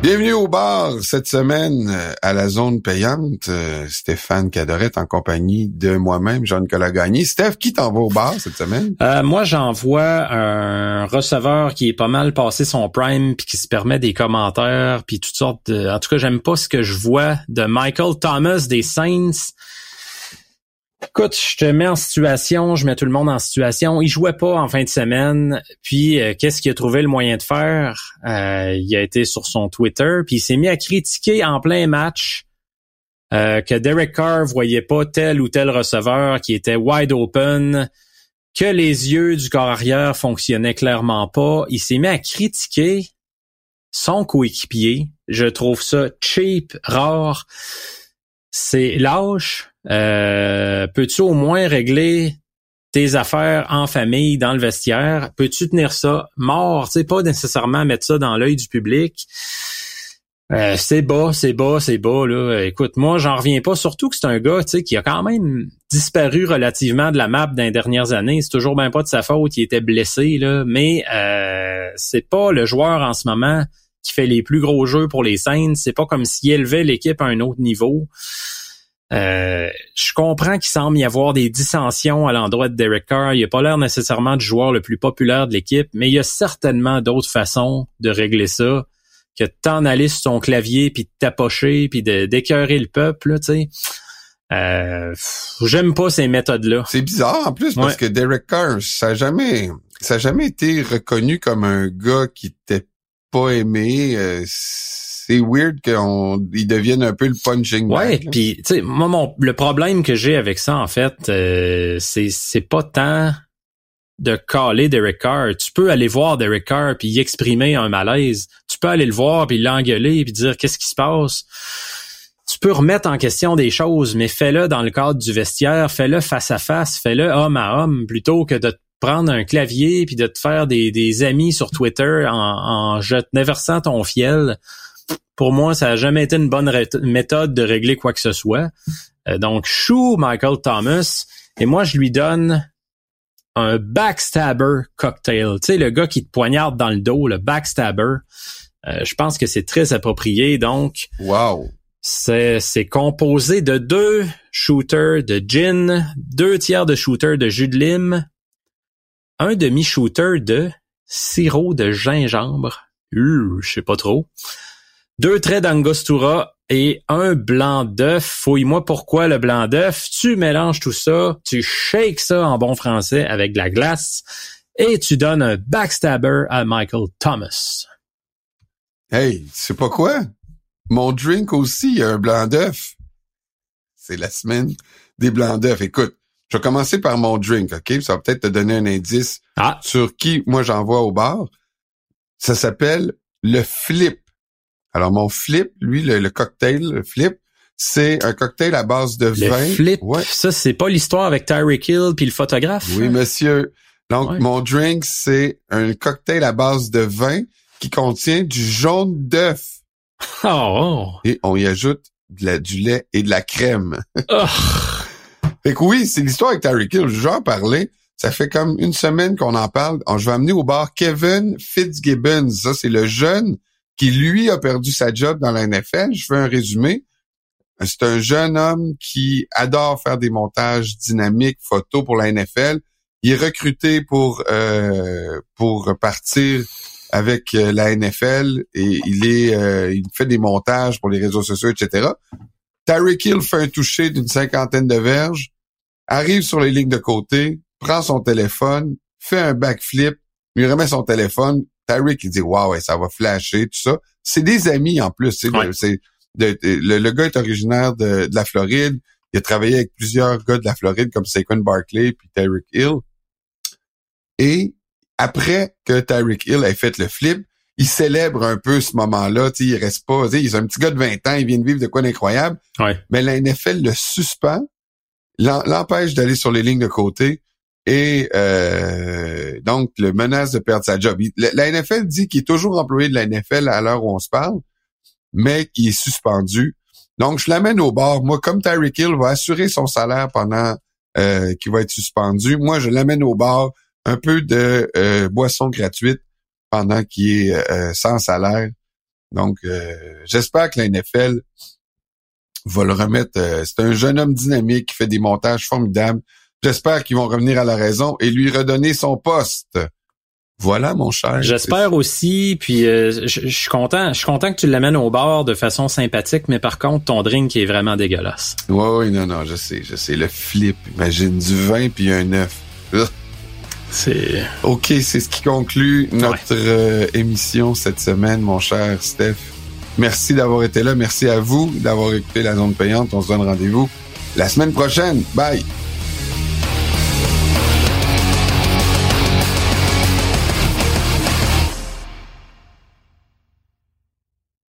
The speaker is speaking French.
Bienvenue au bar cette semaine euh, à la zone payante. Euh, Stéphane Cadorette en compagnie de moi-même, Jean-Nicolas Gagné. Steph, qui t'en va au bar cette semaine? Euh, moi, j'envoie un receveur qui est pas mal passé son prime puis qui se permet des commentaires puis toutes sortes de... En tout cas, j'aime pas ce que je vois de Michael Thomas des Saints. Écoute, je te mets en situation, je mets tout le monde en situation. Il jouait pas en fin de semaine, puis euh, qu'est-ce qu'il a trouvé le moyen de faire? Euh, Il a été sur son Twitter, puis il s'est mis à critiquer en plein match euh, que Derek Carr voyait pas tel ou tel receveur qui était wide open, que les yeux du corps arrière fonctionnaient clairement pas. Il s'est mis à critiquer son coéquipier. Je trouve ça cheap, rare. C'est lâche euh, peux-tu au moins régler tes affaires en famille, dans le vestiaire? Peux-tu tenir ça mort? Tu pas nécessairement mettre ça dans l'œil du public. Euh, c'est bas, c'est bas, c'est bas. Là. Écoute, moi, j'en reviens pas. Surtout que c'est un gars qui a quand même disparu relativement de la map dans les dernières années. C'est toujours bien pas de sa faute, il était blessé, là. mais euh, c'est pas le joueur en ce moment qui fait les plus gros jeux pour les Saints. C'est pas comme s'il élevait l'équipe à un autre niveau. Euh, je comprends qu'il semble y avoir des dissensions à l'endroit de Derek Carr. Il n'a pas l'air nécessairement du joueur le plus populaire de l'équipe, mais il y a certainement d'autres façons de régler ça que de t'en aller sur ton clavier, puis de tapocher, puis d'écœurer le peuple, tu sais. Euh, J'aime pas ces méthodes-là. C'est bizarre en plus parce que Derek Carr, ça a jamais, ça a jamais été reconnu comme un gars qui était pas aimé. Euh, c'est weird qu'ils deviennent un peu le punching Ouais, puis tu sais, moi mon, le problème que j'ai avec ça en fait, euh, c'est c'est pas tant de caler Derek Carr. Tu peux aller voir Derek Carr puis y exprimer un malaise. Tu peux aller le voir puis l'engueuler puis dire qu'est-ce qui se passe. Tu peux remettre en question des choses, mais fais-le dans le cadre du vestiaire, fais-le face à face, fais-le homme à homme, plutôt que de te prendre un clavier puis de te faire des, des amis sur Twitter en, en versant ton fiel pour moi, ça n'a jamais été une bonne méthode de régler quoi que ce soit. Euh, donc, chou Michael Thomas. Et moi, je lui donne un backstabber cocktail. Tu sais, le gars qui te poignarde dans le dos, le backstabber. Euh, je pense que c'est très approprié. Donc, wow. C'est, c'est composé de deux shooters de gin, deux tiers de shooters de jus de lime, un demi-shooter de sirop de gingembre. Euh, je sais pas trop deux traits d'angostura et un blanc d'œuf. Fouille-moi pourquoi le blanc d'œuf. Tu mélanges tout ça, tu shakes ça en bon français avec de la glace et tu donnes un backstabber à Michael Thomas. Hey, c'est pas quoi? Mon drink aussi, a un blanc d'œuf. C'est la semaine des blancs d'œufs. Écoute, je vais commencer par mon drink, OK? Ça va peut-être te donner un indice ah. sur qui moi j'envoie au bar. Ça s'appelle le flip. Alors, mon flip, lui, le, cocktail, le flip, c'est un cocktail à base de le vin. Flip, ça, c'est pas l'histoire avec Tyreek Hill puis le photographe? Oui, monsieur. Donc, mon drink, c'est un cocktail à base de vin qui contient du jaune d'œuf. Oh. Et on y ajoute de la, du lait et de la crème. Oh. Fait que oui, c'est l'histoire avec Tyreek Hill. J'en parlais. Ça fait comme une semaine qu'on en parle. Je vais amener au bar Kevin Fitzgibbons. Ça, c'est le jeune qui lui a perdu sa job dans la NFL. Je fais un résumé. C'est un jeune homme qui adore faire des montages dynamiques, photos pour la NFL. Il est recruté pour euh, pour partir avec euh, la NFL et il est euh, il fait des montages pour les réseaux sociaux, etc. Tyreek Hill fait un toucher d'une cinquantaine de verges, arrive sur les lignes de côté, prend son téléphone, fait un backflip, lui remet son téléphone, Tyreek, il dit, waouh, ça va flasher, tout ça. C'est des amis en plus. C'est le, gars est originaire de, la Floride. Il a travaillé avec plusieurs gars de la Floride comme Saquon Barkley puis Tyreek Hill. Et après que Tyreek Hill ait fait le flip, il célèbre un peu ce moment-là. Il reste pas. Il est un petit gars de 20 ans, il vient de vivre de quoi d'incroyable. Mais la NFL le suspend, l'empêche d'aller sur les lignes de côté et euh, donc le menace de perdre sa job. la, NFL dit qu'il est toujours employé de la NFL à l'heure où on se parle, mais qu'il est suspendu. Donc je l'amène au bord. Moi, comme Tyreek Hill va assurer son salaire pendant euh, qu'il va être suspendu, moi je l'amène au bord. un peu de euh, boisson gratuite pendant qu'il est euh, sans salaire. Donc, j'espère que la NFL va le remettre. c'est un jeune homme dynamique qui fait des montages formidables. J'espère qu'ils vont revenir à la raison et lui redonner son poste. Voilà, mon cher. J'espère aussi, puis je, suis content, je suis content que tu l'amènes au bord de façon sympathique, mais par contre, ton drink est vraiment dégueulasse. Oui, oui, non, non, je sais, je sais. Le flip, imagine du vin puis un œuf. C'est. OK, c'est ce qui conclut notre euh, émission cette semaine, mon cher Steph. Merci d'avoir été là. Merci à vous d'avoir écouté la zone payante. On se donne rendez-vous la semaine prochaine. Bye!